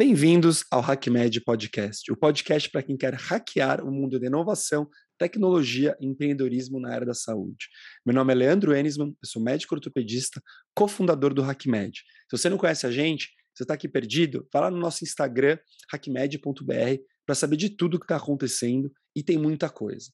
Bem-vindos ao HackMed Podcast, o podcast para quem quer hackear o mundo da inovação, tecnologia e empreendedorismo na área da saúde. Meu nome é Leandro Enisman, eu sou médico ortopedista, cofundador do HackMed. Se você não conhece a gente, você está aqui perdido, vá lá no nosso Instagram, hackmed.br, para saber de tudo que está acontecendo e tem muita coisa.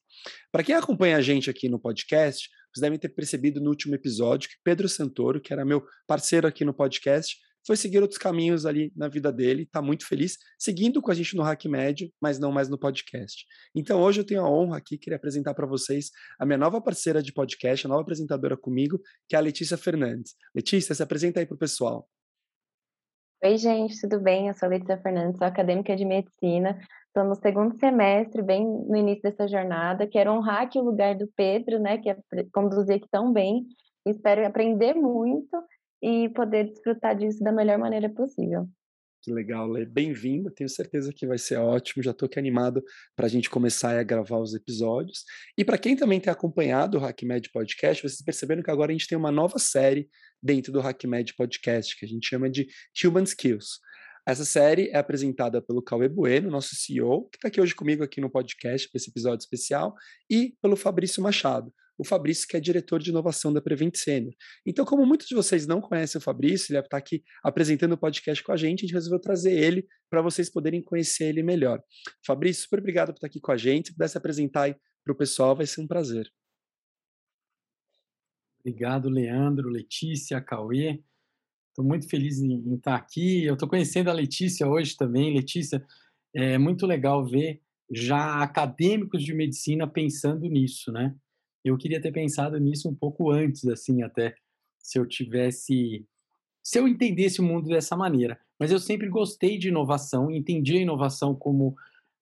Para quem acompanha a gente aqui no podcast, vocês devem ter percebido no último episódio que Pedro Santoro, que era meu parceiro aqui no podcast, foi seguir outros caminhos ali na vida dele, está muito feliz, seguindo com a gente no Hack Médio, mas não mais no podcast. Então hoje eu tenho a honra aqui, queria apresentar para vocês a minha nova parceira de podcast, a nova apresentadora comigo, que é a Letícia Fernandes. Letícia, se apresenta aí para o pessoal. Oi, gente, tudo bem? Eu sou a Letícia Fernandes, sou acadêmica de medicina. Estou no segundo semestre, bem no início dessa jornada. Quero honrar aqui o lugar do Pedro, né, que é conduzir aqui tão bem. Espero aprender muito e poder desfrutar disso da melhor maneira possível. Que legal, Lê. Bem-vindo. Tenho certeza que vai ser ótimo. Já estou aqui animado para a gente começar a gravar os episódios. E para quem também tem acompanhado o HackMed Podcast, vocês perceberam que agora a gente tem uma nova série dentro do HackMed Podcast, que a gente chama de Human Skills. Essa série é apresentada pelo Cauê Bueno, nosso CEO, que está aqui hoje comigo aqui no podcast para esse episódio especial, e pelo Fabrício Machado, o Fabrício, que é diretor de inovação da Prevent Senior. Então, como muitos de vocês não conhecem o Fabrício, ele está aqui apresentando o podcast com a gente, a gente resolveu trazer ele para vocês poderem conhecer ele melhor. Fabrício, super obrigado por estar aqui com a gente. Se pudesse apresentar para o pessoal, vai ser um prazer. Obrigado, Leandro, Letícia, Cauê. Estou muito feliz em, em, estar aqui. Eu estou conhecendo a Letícia hoje também. Letícia, é muito legal ver já acadêmicos de medicina pensando nisso, né? Eu queria ter pensado nisso um pouco antes, assim, até se eu tivesse, se eu entendesse o mundo dessa maneira. Mas eu sempre gostei de inovação, entendi a inovação como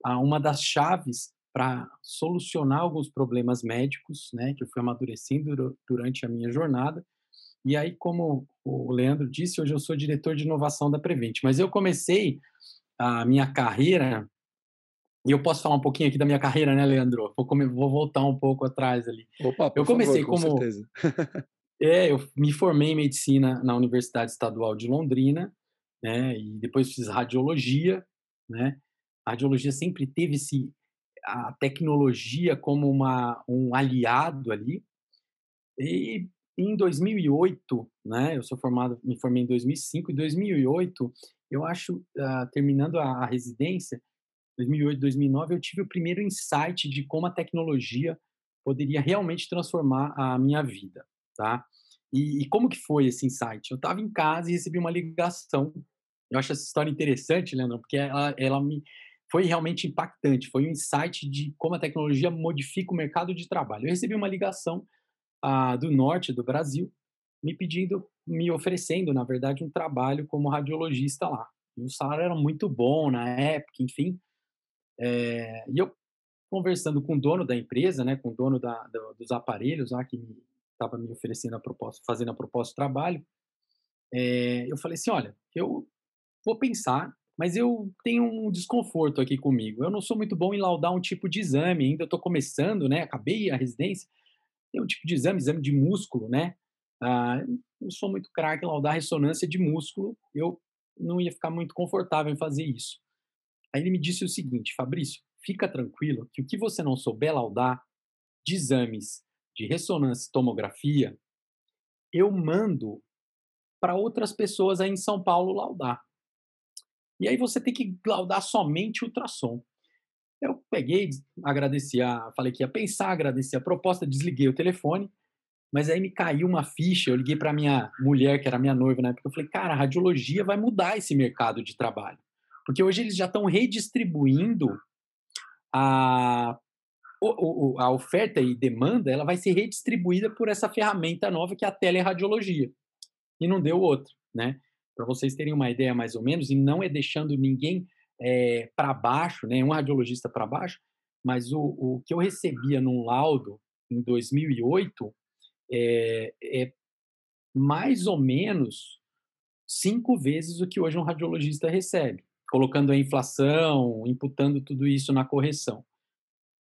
ah, uma das chaves para solucionar alguns problemas médicos, né, que eu fui amadurecendo durante a minha jornada. E aí, como o Leandro disse, hoje eu sou diretor de inovação da Prevent. Mas eu comecei a minha carreira e eu posso falar um pouquinho aqui da minha carreira, né, Leandro? Vou, comer, vou voltar um pouco atrás ali. Opa, eu comecei favor, com como. Certeza. é, eu me formei em medicina na Universidade Estadual de Londrina, né? E depois fiz radiologia, né? A radiologia sempre teve esse, a tecnologia como uma, um aliado ali. E em 2008, né? Eu sou formado, me formei em 2005. Em 2008, eu acho, uh, terminando a, a residência, 2008, 2009, eu tive o primeiro insight de como a tecnologia poderia realmente transformar a minha vida, tá? E, e como que foi esse insight? Eu estava em casa e recebi uma ligação. Eu acho essa história interessante, Leandro, porque ela, ela me foi realmente impactante. Foi um insight de como a tecnologia modifica o mercado de trabalho. Eu recebi uma ligação ah, do norte do Brasil, me pedindo, me oferecendo, na verdade, um trabalho como radiologista lá. E o salário era muito bom na época, enfim. É, e eu conversando com o dono da empresa, né, com o dono da, do, dos aparelhos lá que estava me oferecendo a proposta, fazendo a proposta de trabalho, é, eu falei assim, olha, eu vou pensar, mas eu tenho um desconforto aqui comigo. Eu não sou muito bom em laudar um tipo de exame, ainda estou começando, né? Acabei a residência, tem um tipo de exame, exame de músculo, né? Ah, não sou muito craque em laudar ressonância de músculo. Eu não ia ficar muito confortável em fazer isso. Aí ele me disse o seguinte, Fabrício, fica tranquilo que o que você não souber laudar de exames de ressonância e tomografia, eu mando para outras pessoas aí em São Paulo laudar. E aí você tem que laudar somente ultrassom. Eu peguei, agradeci a, falei que ia pensar, agradeci a proposta, desliguei o telefone, mas aí me caiu uma ficha, eu liguei para minha mulher, que era minha noiva na época, eu falei, cara, a radiologia vai mudar esse mercado de trabalho. Porque hoje eles já estão redistribuindo a, a oferta e demanda, ela vai ser redistribuída por essa ferramenta nova que é a teleradiologia. E não deu outra, né? Para vocês terem uma ideia mais ou menos, e não é deixando ninguém é, para baixo, né? Um radiologista para baixo, mas o, o que eu recebia num laudo em 2008 é, é mais ou menos cinco vezes o que hoje um radiologista recebe colocando a inflação, imputando tudo isso na correção.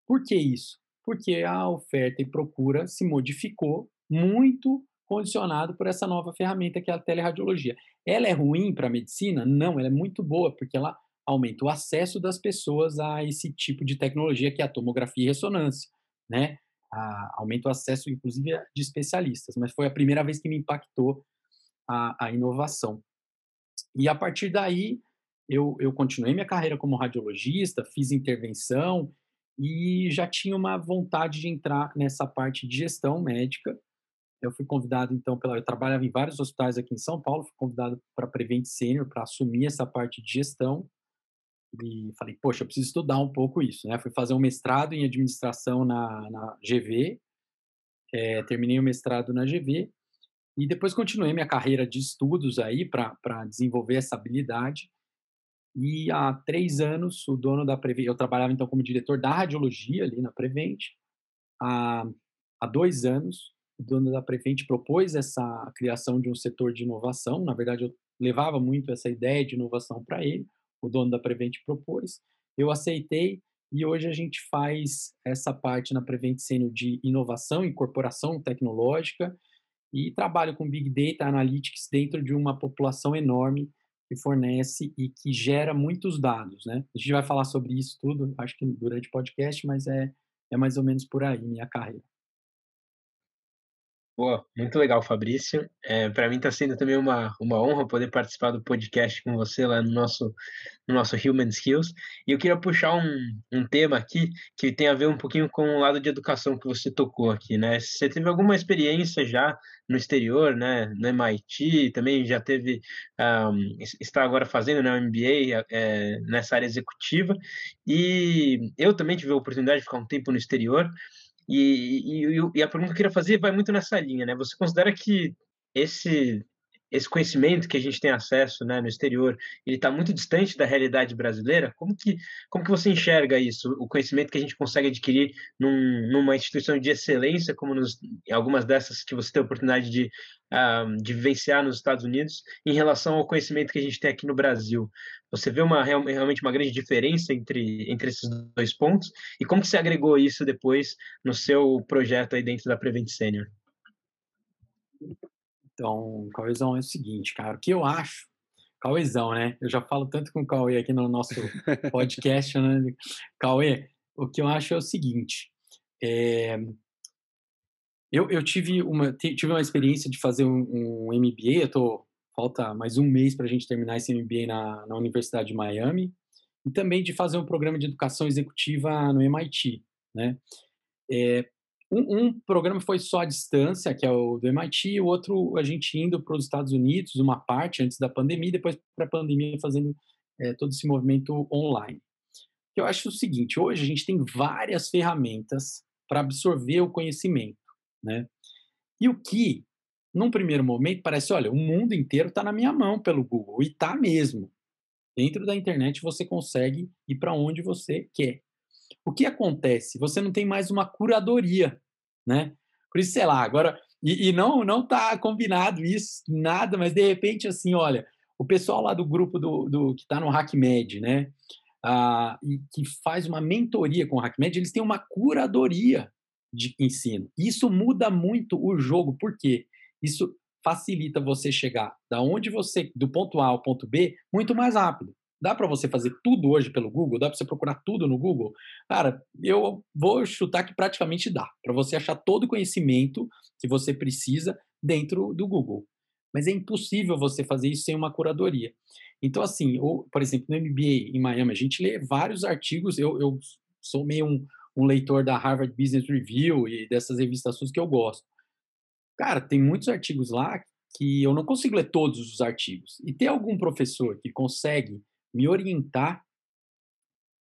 Por que isso? Porque a oferta e procura se modificou muito condicionado por essa nova ferramenta que é a teleradiologia. Ela é ruim para a medicina? Não, ela é muito boa, porque ela aumenta o acesso das pessoas a esse tipo de tecnologia que é a tomografia e ressonância, né? A, aumenta o acesso, inclusive, de especialistas, mas foi a primeira vez que me impactou a, a inovação. E a partir daí, eu, eu continuei minha carreira como radiologista, fiz intervenção e já tinha uma vontade de entrar nessa parte de gestão médica. Eu fui convidado, então, pela. Eu trabalhava em vários hospitais aqui em São Paulo, fui convidado para Prevent Senior para assumir essa parte de gestão. E falei, poxa, eu preciso estudar um pouco isso, né? Fui fazer um mestrado em administração na, na GV, é, terminei o mestrado na GV e depois continuei minha carreira de estudos aí para desenvolver essa habilidade. E há três anos, o dono da Prevent, eu trabalhava então como diretor da radiologia ali na Prevent. Há, há dois anos, o dono da Prevent propôs essa criação de um setor de inovação. Na verdade, eu levava muito essa ideia de inovação para ele. O dono da Prevent propôs, eu aceitei e hoje a gente faz essa parte na Prevent Senior de inovação, incorporação tecnológica e trabalho com Big Data Analytics dentro de uma população enorme que fornece e que gera muitos dados, né? A gente vai falar sobre isso tudo, acho que durante o podcast, mas é, é mais ou menos por aí minha carreira. Boa, muito legal, Fabrício. É, para mim está sendo também uma, uma honra poder participar do podcast com você lá no nosso, no nosso Human Skills. E eu queria puxar um, um tema aqui que tem a ver um pouquinho com o lado de educação que você tocou aqui, né? Você teve alguma experiência já no exterior, né? No MIT, também já teve, um, está agora fazendo né, um MBA é, nessa área executiva. E eu também tive a oportunidade de ficar um tempo no exterior. E, e, e, a pergunta que eu queria fazer vai muito nessa linha, né? Você considera que esse esse conhecimento que a gente tem acesso né, no exterior, ele está muito distante da realidade brasileira? Como que, como que você enxerga isso, o conhecimento que a gente consegue adquirir num, numa instituição de excelência, como nos, algumas dessas que você tem a oportunidade de, uh, de vivenciar nos Estados Unidos, em relação ao conhecimento que a gente tem aqui no Brasil? Você vê uma, realmente uma grande diferença entre, entre esses dois pontos? E como que você agregou isso depois no seu projeto aí dentro da Prevent Senior? Então, Cauêzão, é o seguinte, cara, o que eu acho, Cauêzão, né? Eu já falo tanto com o Cauê aqui no nosso podcast, né? Cauê, o que eu acho é o seguinte, é, eu, eu tive, uma, tive uma experiência de fazer um, um MBA, eu tô, falta mais um mês para a gente terminar esse MBA na, na Universidade de Miami, e também de fazer um programa de educação executiva no MIT, né? É, um, um, programa foi só à distância, que é o do MIT, o outro a gente indo para os Estados Unidos, uma parte antes da pandemia, depois para a pandemia fazendo é, todo esse movimento online. Eu acho o seguinte, hoje a gente tem várias ferramentas para absorver o conhecimento, né? E o que, num primeiro momento, parece, olha, o mundo inteiro está na minha mão pelo Google, e está mesmo. Dentro da internet você consegue ir para onde você quer. O que acontece? Você não tem mais uma curadoria, né? Por isso, sei lá, agora e, e não não tá combinado isso nada, mas de repente assim, olha, o pessoal lá do grupo do, do que está no HackMed, né? Ah, e que faz uma mentoria com o HackMed, eles têm uma curadoria de ensino. Isso muda muito o jogo, porque isso facilita você chegar da onde você, do ponto A ao ponto B, muito mais rápido. Dá para você fazer tudo hoje pelo Google? Dá para você procurar tudo no Google? Cara, eu vou chutar que praticamente dá, para você achar todo o conhecimento que você precisa dentro do Google. Mas é impossível você fazer isso sem uma curadoria. Então, assim, ou, por exemplo, no MBA em Miami, a gente lê vários artigos. Eu, eu sou meio um, um leitor da Harvard Business Review e dessas revistas que eu gosto. Cara, tem muitos artigos lá que eu não consigo ler todos os artigos. E ter algum professor que consegue me orientar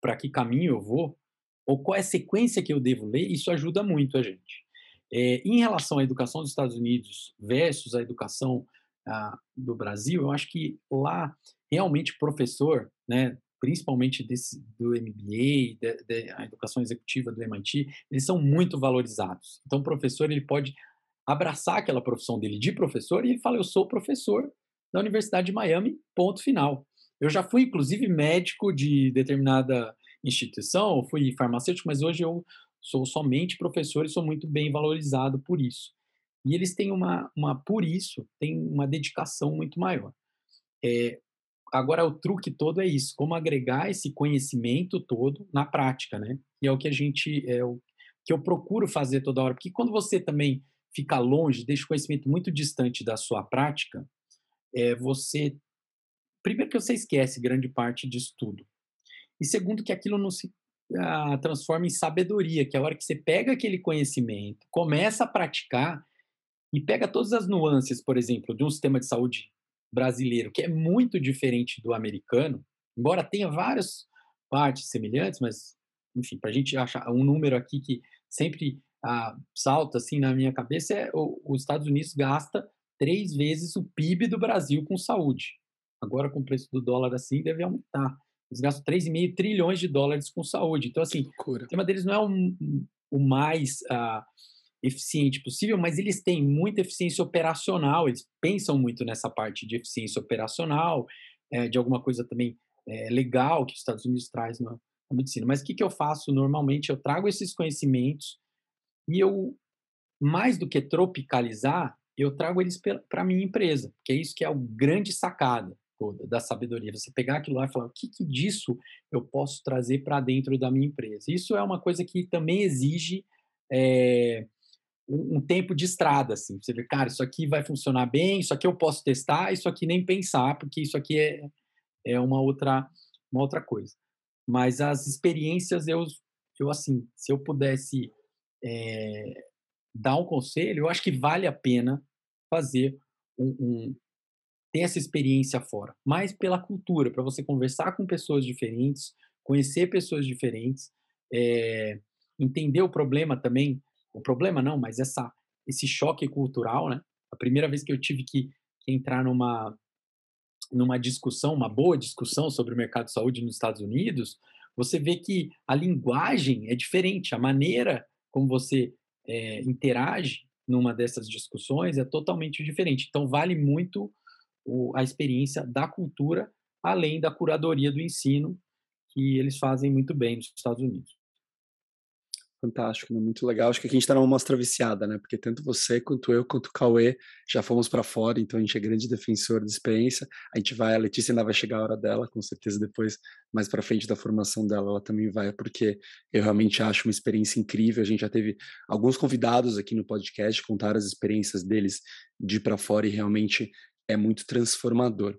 para que caminho eu vou, ou qual é a sequência que eu devo ler, isso ajuda muito a gente. É, em relação à educação dos Estados Unidos versus a educação ah, do Brasil, eu acho que lá realmente professor, né, principalmente desse, do MBA, de, de, a educação executiva do MIT, eles são muito valorizados. Então, o professor ele pode abraçar aquela profissão dele de professor e ele fala: Eu sou professor da Universidade de Miami, ponto final. Eu já fui, inclusive, médico de determinada instituição, fui farmacêutico, mas hoje eu sou somente professor e sou muito bem valorizado por isso. E eles têm uma, uma por isso, tem uma dedicação muito maior. É, agora, o truque todo é isso, como agregar esse conhecimento todo na prática, né? E é o que a gente, é o que eu procuro fazer toda hora, porque quando você também fica longe, deixa o conhecimento muito distante da sua prática, é, você, primeiro que você esquece grande parte disso tudo, e segundo que aquilo não se ah, transforma em sabedoria, que é a hora que você pega aquele conhecimento, começa a praticar e pega todas as nuances, por exemplo, de um sistema de saúde brasileiro, que é muito diferente do americano, embora tenha várias partes semelhantes, mas, enfim, para a gente achar um número aqui que sempre ah, salta assim na minha cabeça é o, os Estados Unidos gasta três vezes o PIB do Brasil com saúde. Agora, com o preço do dólar assim, deve aumentar. Eles gastam 3,5 trilhões de dólares com saúde. Então, assim, o tema deles não é o, o mais ah, eficiente possível, mas eles têm muita eficiência operacional, eles pensam muito nessa parte de eficiência operacional, é, de alguma coisa também é, legal que os Estados Unidos traz na, na medicina. Mas o que, que eu faço normalmente? Eu trago esses conhecimentos e eu, mais do que tropicalizar, eu trago eles para a minha empresa, que é isso que é o grande sacada da sabedoria. Você pegar aquilo lá e falar, o que, que disso eu posso trazer para dentro da minha empresa? Isso é uma coisa que também exige é, um, tempo de estrada, assim. Você vê, cara, isso aqui vai funcionar bem, isso aqui eu posso testar, isso aqui nem pensar, porque isso aqui é, é uma outra uma outra coisa. Mas as experiências, eu, eu assim, se eu pudesse é, dar um conselho, eu acho que vale a pena fazer um, um ter essa experiência fora, mais pela cultura, para você conversar com pessoas diferentes, conhecer pessoas diferentes, é, entender o problema também, o problema não, mas essa esse choque cultural, né? A primeira vez que eu tive que, que entrar numa numa discussão, uma boa discussão sobre o mercado de saúde nos Estados Unidos, você vê que a linguagem é diferente, a maneira como você é, interage numa dessas discussões é totalmente diferente. Então, vale muito o, a experiência da cultura, além da curadoria do ensino, que eles fazem muito bem nos Estados Unidos. Fantástico, né? muito legal. Acho que aqui a gente está numa mostra viciada, né? Porque tanto você quanto eu, quanto o Cauê já fomos para fora, então a gente é grande defensor de experiência. A gente vai, a Letícia ainda vai chegar a hora dela, com certeza depois, mais para frente da formação dela, ela também vai, porque eu realmente acho uma experiência incrível. A gente já teve alguns convidados aqui no podcast contar as experiências deles de ir para fora e realmente é muito transformador.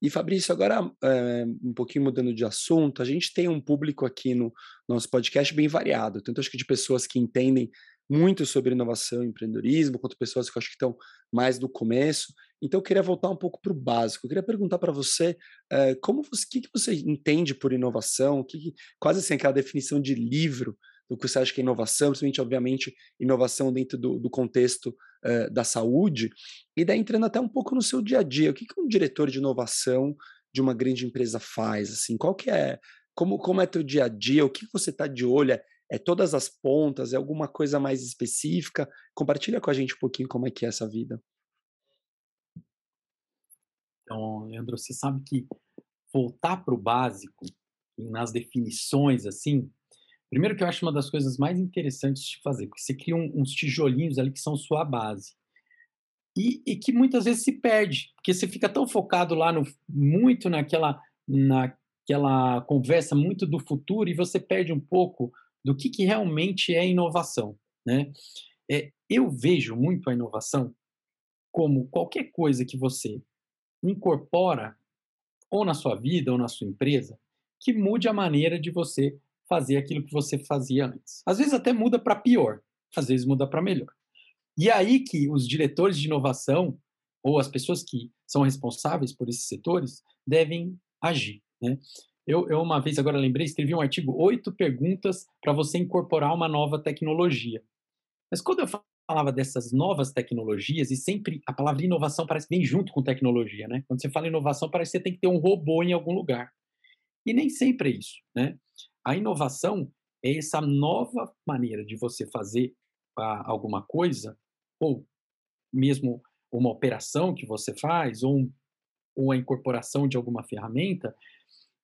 E Fabrício, agora é, um pouquinho mudando de assunto, a gente tem um público aqui no nosso podcast bem variado, tanto acho que de pessoas que entendem muito sobre inovação e empreendedorismo, quanto pessoas que eu acho que estão mais no começo. Então eu queria voltar um pouco para o básico. Eu queria perguntar para você é, como que, que você entende por inovação, que, quase assim aquela definição de livro do que você acha que é inovação, principalmente, obviamente, inovação dentro do, do contexto uh, da saúde, e daí entrando até um pouco no seu dia a dia, o que, que um diretor de inovação de uma grande empresa faz, assim, qual que é, como, como é teu dia a dia, o que você está de olho, é, é todas as pontas, é alguma coisa mais específica? Compartilha com a gente um pouquinho como é que é essa vida. Então, Leandro, você sabe que voltar para o básico, nas definições, assim, Primeiro que eu acho uma das coisas mais interessantes de fazer, porque você cria um, uns tijolinhos ali que são sua base. E, e, que muitas vezes se perde, porque você fica tão focado lá no muito naquela naquela conversa muito do futuro e você perde um pouco do que, que realmente é inovação, né? É, eu vejo muito a inovação como qualquer coisa que você incorpora ou na sua vida ou na sua empresa que mude a maneira de você fazer aquilo que você fazia antes. Às vezes até muda para pior, às vezes muda para melhor. E é aí que os diretores de inovação ou as pessoas que são responsáveis por esses setores devem agir. Né? Eu, eu, uma vez, agora lembrei, escrevi um artigo, oito perguntas para você incorporar uma nova tecnologia. Mas quando eu falava dessas novas tecnologias, e sempre a palavra inovação parece vem junto com tecnologia, né? Quando você fala inovação, parece que você tem que ter um robô em algum lugar. E nem sempre é isso, né? A inovação é essa nova maneira de você fazer alguma coisa, ou mesmo uma operação que você faz, ou, um, ou a incorporação de alguma ferramenta,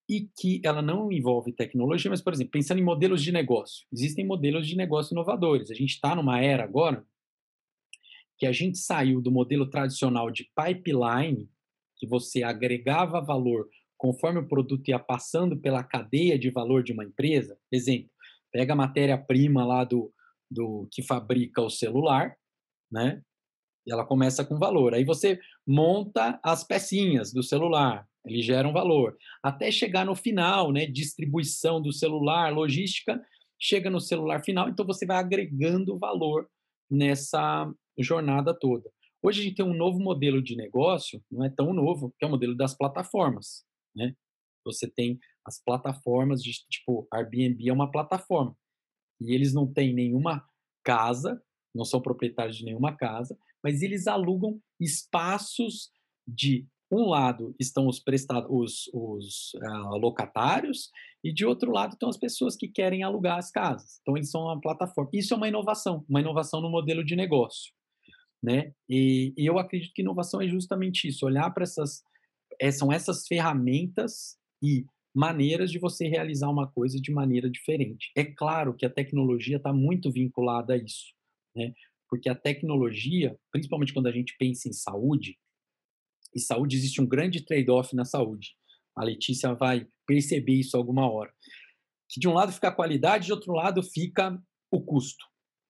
e que ela não envolve tecnologia, mas, por exemplo, pensando em modelos de negócio. Existem modelos de negócio inovadores. A gente está numa era agora que a gente saiu do modelo tradicional de pipeline, que você agregava valor conforme o produto ia passando pela cadeia de valor de uma empresa. Exemplo, pega a matéria-prima lá do, do que fabrica o celular, né? Ela começa com valor. Aí você monta as pecinhas do celular, ele gera um valor. Até chegar no final, né? Distribuição do celular, logística, chega no celular final, então você vai agregando valor nessa jornada toda. Hoje a gente tem um novo modelo de negócio, não é tão novo, que é o modelo das plataformas, né? Você tem as plataformas de tipo Airbnb é uma plataforma e eles não têm nenhuma casa, não são proprietários de nenhuma casa, mas eles alugam espaços de um lado estão os prestados, os, os uh, locatários e de outro lado estão as pessoas que querem alugar as casas. Então eles são uma plataforma. Isso é uma inovação, uma inovação no modelo de negócio, né? E, e eu acredito que inovação é justamente isso, olhar para essas é, são essas ferramentas e maneiras de você realizar uma coisa de maneira diferente. É claro que a tecnologia está muito vinculada a isso, né? Porque a tecnologia, principalmente quando a gente pensa em saúde, e saúde existe um grande trade-off na saúde. A Letícia vai perceber isso alguma hora. Que de um lado fica a qualidade, de outro lado fica o custo.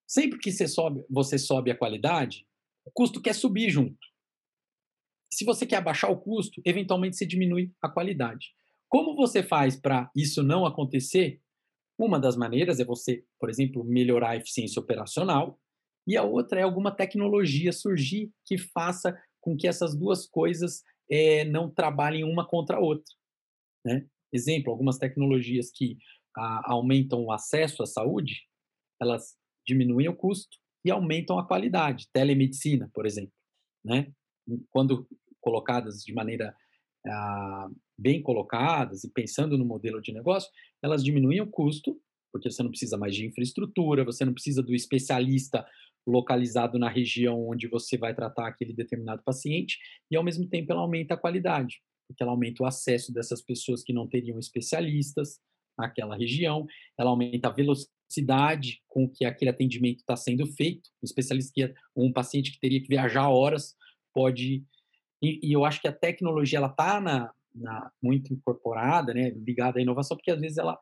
Sempre que você sobe, você sobe a qualidade, o custo quer subir junto. Se você quer abaixar o custo, eventualmente você diminui a qualidade. Como você faz para isso não acontecer? Uma das maneiras é você, por exemplo, melhorar a eficiência operacional, e a outra é alguma tecnologia surgir que faça com que essas duas coisas é, não trabalhem uma contra a outra. Né? Exemplo, algumas tecnologias que a, aumentam o acesso à saúde, elas diminuem o custo e aumentam a qualidade. Telemedicina, por exemplo. Né? Quando colocadas de maneira ah, bem colocadas e pensando no modelo de negócio, elas diminuem o custo, porque você não precisa mais de infraestrutura, você não precisa do especialista localizado na região onde você vai tratar aquele determinado paciente, e ao mesmo tempo ela aumenta a qualidade, porque ela aumenta o acesso dessas pessoas que não teriam especialistas naquela região, ela aumenta a velocidade com que aquele atendimento está sendo feito. Um especialista um paciente que teria que viajar horas pode e, e eu acho que a tecnologia ela está na, na, muito incorporada, né, ligada à inovação, porque às vezes ela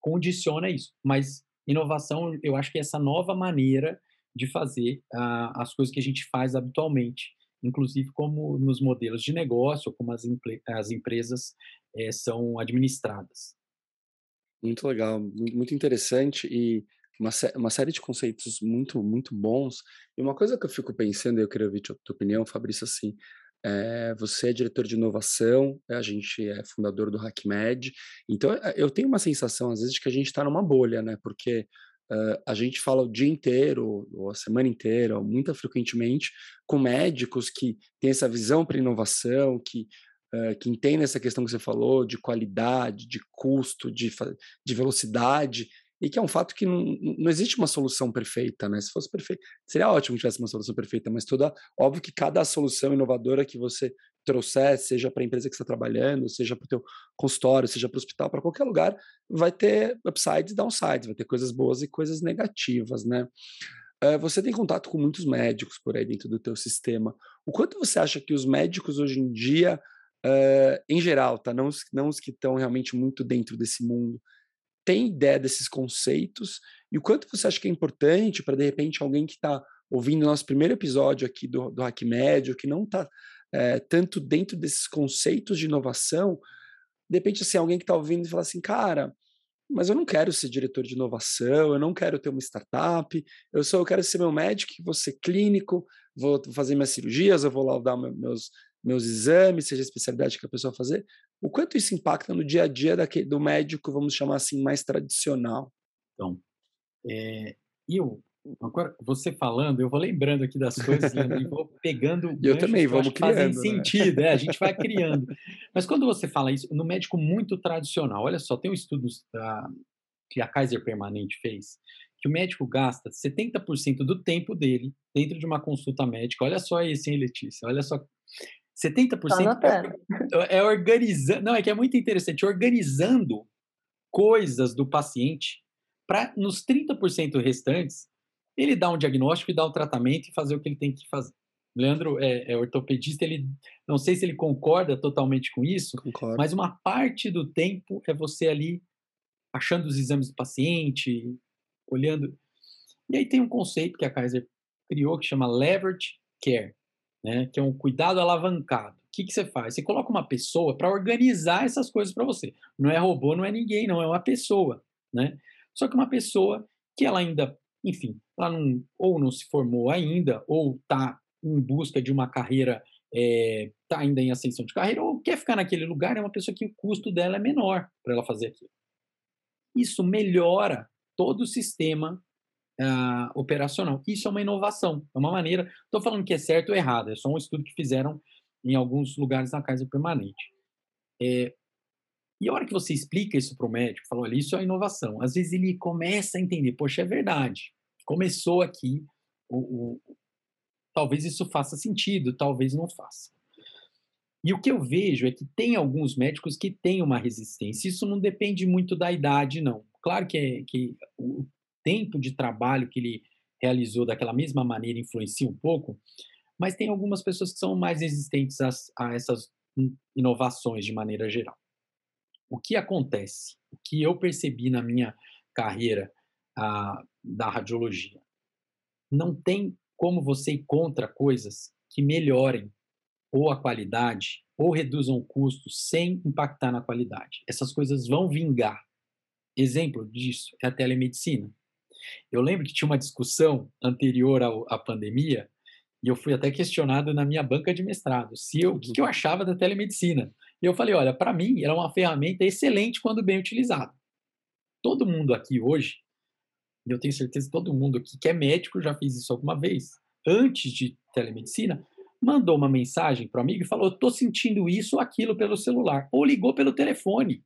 condiciona isso. Mas inovação, eu acho que é essa nova maneira de fazer uh, as coisas que a gente faz habitualmente, inclusive como nos modelos de negócio, como as, as empresas é, são administradas. Muito legal, muito interessante e uma, uma série de conceitos muito, muito bons. E uma coisa que eu fico pensando, e eu queria ouvir a tua opinião, Fabrício, assim, é, você é diretor de inovação, a gente é fundador do HackMed, então eu tenho uma sensação, às vezes, de que a gente está numa bolha, né? Porque Uh, a gente fala o dia inteiro, ou a semana inteira, ou muito frequentemente, com médicos que têm essa visão para inovação, que, uh, que entendem essa questão que você falou de qualidade, de custo, de, de velocidade, e que é um fato que não, não existe uma solução perfeita, né? Se fosse perfeito, seria ótimo que tivesse uma solução perfeita, mas toda, óbvio que cada solução inovadora que você trouxer, seja para a empresa que está trabalhando, seja para o teu consultório, seja para o hospital, para qualquer lugar, vai ter upsides e downsides, vai ter coisas boas e coisas negativas, né? Uh, você tem contato com muitos médicos por aí dentro do teu sistema. O quanto você acha que os médicos hoje em dia, uh, em geral, tá? não, os, não os que estão realmente muito dentro desse mundo, têm ideia desses conceitos e o quanto você acha que é importante para, de repente, alguém que está ouvindo nosso primeiro episódio aqui do, do Hack Médio, que não está é, tanto dentro desses conceitos de inovação, de repente, assim, alguém que está ouvindo e fala assim, cara, mas eu não quero ser diretor de inovação, eu não quero ter uma startup, eu só eu quero ser meu médico, vou ser clínico, vou fazer minhas cirurgias, eu vou lá dar meus, meus exames, seja a especialidade que a pessoa fazer. O quanto isso impacta no dia a dia daquele, do médico, vamos chamar assim, mais tradicional? Então, é, eu Agora, você falando, eu vou lembrando aqui das coisas e vou pegando. eu também, vamos criando. Fazem né? sentido, é, a gente vai criando. Mas quando você fala isso, no médico muito tradicional, olha só, tem um estudo da, que a Kaiser Permanente fez, que o médico gasta 70% do tempo dele dentro de uma consulta médica. Olha só isso, hein, Letícia? Olha só. 70% é, é organizando. Não, é que é muito interessante, organizando coisas do paciente para nos 30% restantes ele dá um diagnóstico e dá um tratamento e fazer o que ele tem que fazer. Leandro é, é ortopedista, ele não sei se ele concorda totalmente com isso, Concordo. mas uma parte do tempo é você ali achando os exames do paciente, olhando. E aí tem um conceito que a Kaiser criou que chama leverage care, né? Que é um cuidado alavancado. O que, que você faz? Você coloca uma pessoa para organizar essas coisas para você. Não é robô, não é ninguém, não é uma pessoa, né? Só que uma pessoa que ela ainda, enfim, ela não, ou não se formou ainda, ou está em busca de uma carreira, está é, ainda em ascensão de carreira, ou quer ficar naquele lugar, é uma pessoa que o custo dela é menor para ela fazer aquilo. Isso melhora todo o sistema uh, operacional. Isso é uma inovação, é uma maneira. Estou falando que é certo ou errado, é só um estudo que fizeram em alguns lugares na casa permanente. É, e a hora que você explica isso para o médico, falou ali, isso é inovação. Às vezes ele começa a entender, poxa, é verdade. Começou aqui, o, o, talvez isso faça sentido, talvez não faça. E o que eu vejo é que tem alguns médicos que têm uma resistência. Isso não depende muito da idade, não. Claro que, é, que o tempo de trabalho que ele realizou daquela mesma maneira influencia um pouco, mas tem algumas pessoas que são mais resistentes a, a essas inovações de maneira geral. O que acontece? O que eu percebi na minha carreira a, da radiologia? Não tem como você ir contra coisas que melhorem ou a qualidade ou reduzam o custo sem impactar na qualidade. Essas coisas vão vingar. Exemplo disso é a telemedicina. Eu lembro que tinha uma discussão anterior à pandemia e eu fui até questionado na minha banca de mestrado se eu, o que eu achava da telemedicina. E eu falei, olha, para mim era uma ferramenta excelente quando bem utilizada. Todo mundo aqui hoje, e eu tenho certeza que todo mundo aqui que é médico já fez isso alguma vez, antes de telemedicina, mandou uma mensagem para o amigo e falou: estou sentindo isso ou aquilo pelo celular. Ou ligou pelo telefone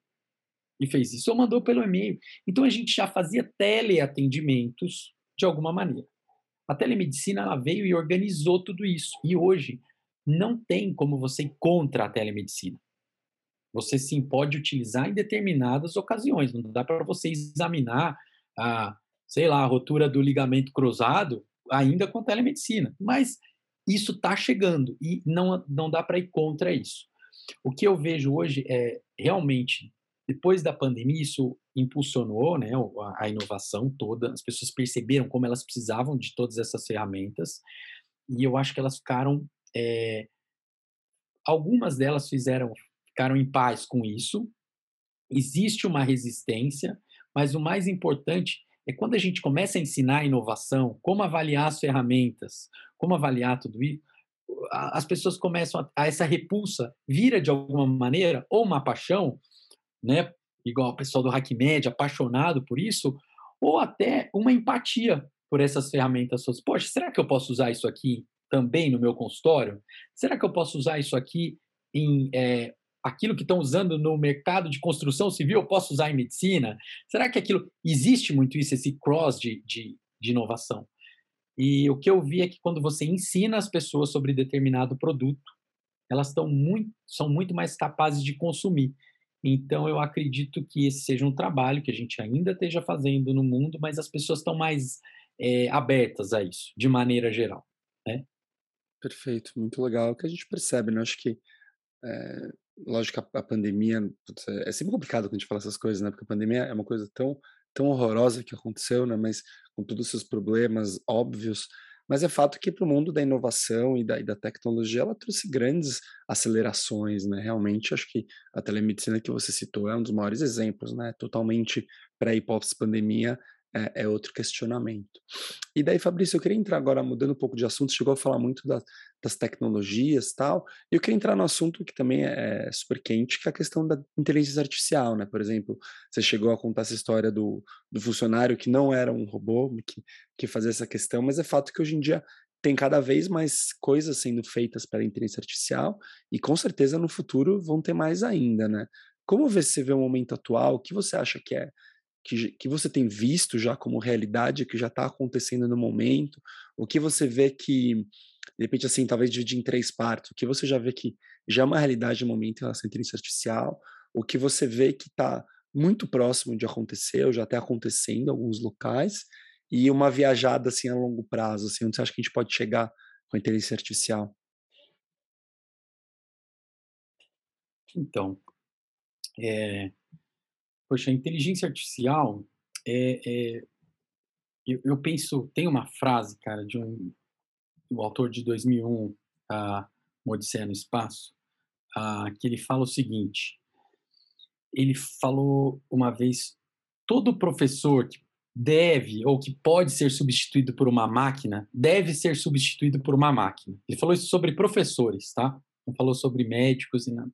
e fez isso, ou mandou pelo e-mail. Então a gente já fazia teleatendimentos de alguma maneira. A telemedicina ela veio e organizou tudo isso. E hoje não tem como você ir contra a telemedicina. Você sim pode utilizar em determinadas ocasiões. Não dá para você examinar a, sei lá, a rotura do ligamento cruzado ainda com telemedicina. Mas isso está chegando e não, não dá para ir contra isso. O que eu vejo hoje é realmente, depois da pandemia, isso impulsionou né, a, inovação toda, as pessoas perceberam como elas precisavam de todas essas ferramentas e eu acho que elas ficaram. É, algumas delas fizeram, ficaram em paz com isso. Existe uma resistência, mas o mais importante é quando a gente começa a ensinar a inovação, como avaliar as ferramentas, como avaliar tudo isso, as pessoas começam a, a essa repulsa vira de alguma maneira ou uma paixão, né, igual o pessoal do HackMed, apaixonado por isso, ou até uma empatia por essas ferramentas. Poxa, será que eu posso usar isso aqui também no meu consultório? Será que eu posso usar isso aqui em é, aquilo que estão usando no mercado de construção civil eu posso usar em medicina? Será que aquilo. Existe muito isso, esse cross de, de, de inovação. E o que eu vi é que quando você ensina as pessoas sobre determinado produto, elas muito, são muito mais capazes de consumir. Então, eu acredito que esse seja um trabalho que a gente ainda esteja fazendo no mundo, mas as pessoas estão mais é, abertas a isso, de maneira geral. Né? Perfeito, muito legal. O que a gente percebe, né? Acho que é, lógico a, pandemia é, é sempre complicado quando a gente fala essas coisas, né? Porque a pandemia é uma coisa tão tão horrorosa que aconteceu, né? Mas com todos os seus problemas óbvios, mas é fato que para o mundo da inovação e da, e da, tecnologia ela trouxe grandes acelerações, né? Realmente acho que a telemedicina que você citou é um dos maiores exemplos, né? Totalmente pré e pós-pandemia é, é, outro questionamento. E daí, Fabrício, eu queria entrar agora, mudando um pouco de assunto, chegou a falar muito da, das tecnologias tal, eu queria entrar no assunto que também é, é super quente, que é a questão da inteligência artificial, né? Por exemplo, você chegou a contar essa história do, do funcionário que não era um robô, que, que fazia essa questão, mas é fato que hoje em dia tem cada vez mais coisas sendo feitas pela inteligência artificial, e com certeza no futuro vão ter mais ainda, né? Como você vê o momento atual? O que você acha que é que, que você tem visto já como realidade, que já está acontecendo no momento, o que você vê que, de repente, assim, talvez dividir em três partes, o que você já vê que já é uma realidade no momento em relação à inteligência artificial, o que você vê que está muito próximo de acontecer, ou já está acontecendo em alguns locais, e uma viajada assim a longo prazo, assim, onde você acha que a gente pode chegar com a inteligência artificial? Então, é, poxa, a inteligência artificial é, é eu, eu, penso, tem uma frase, cara, de um, autor de 2001, a Odisseia no Espaço, que ele fala o seguinte, ele falou uma vez, todo professor que deve ou que pode ser substituído por uma máquina, deve ser substituído por uma máquina. Ele falou isso sobre professores, tá? Não falou sobre médicos e nada.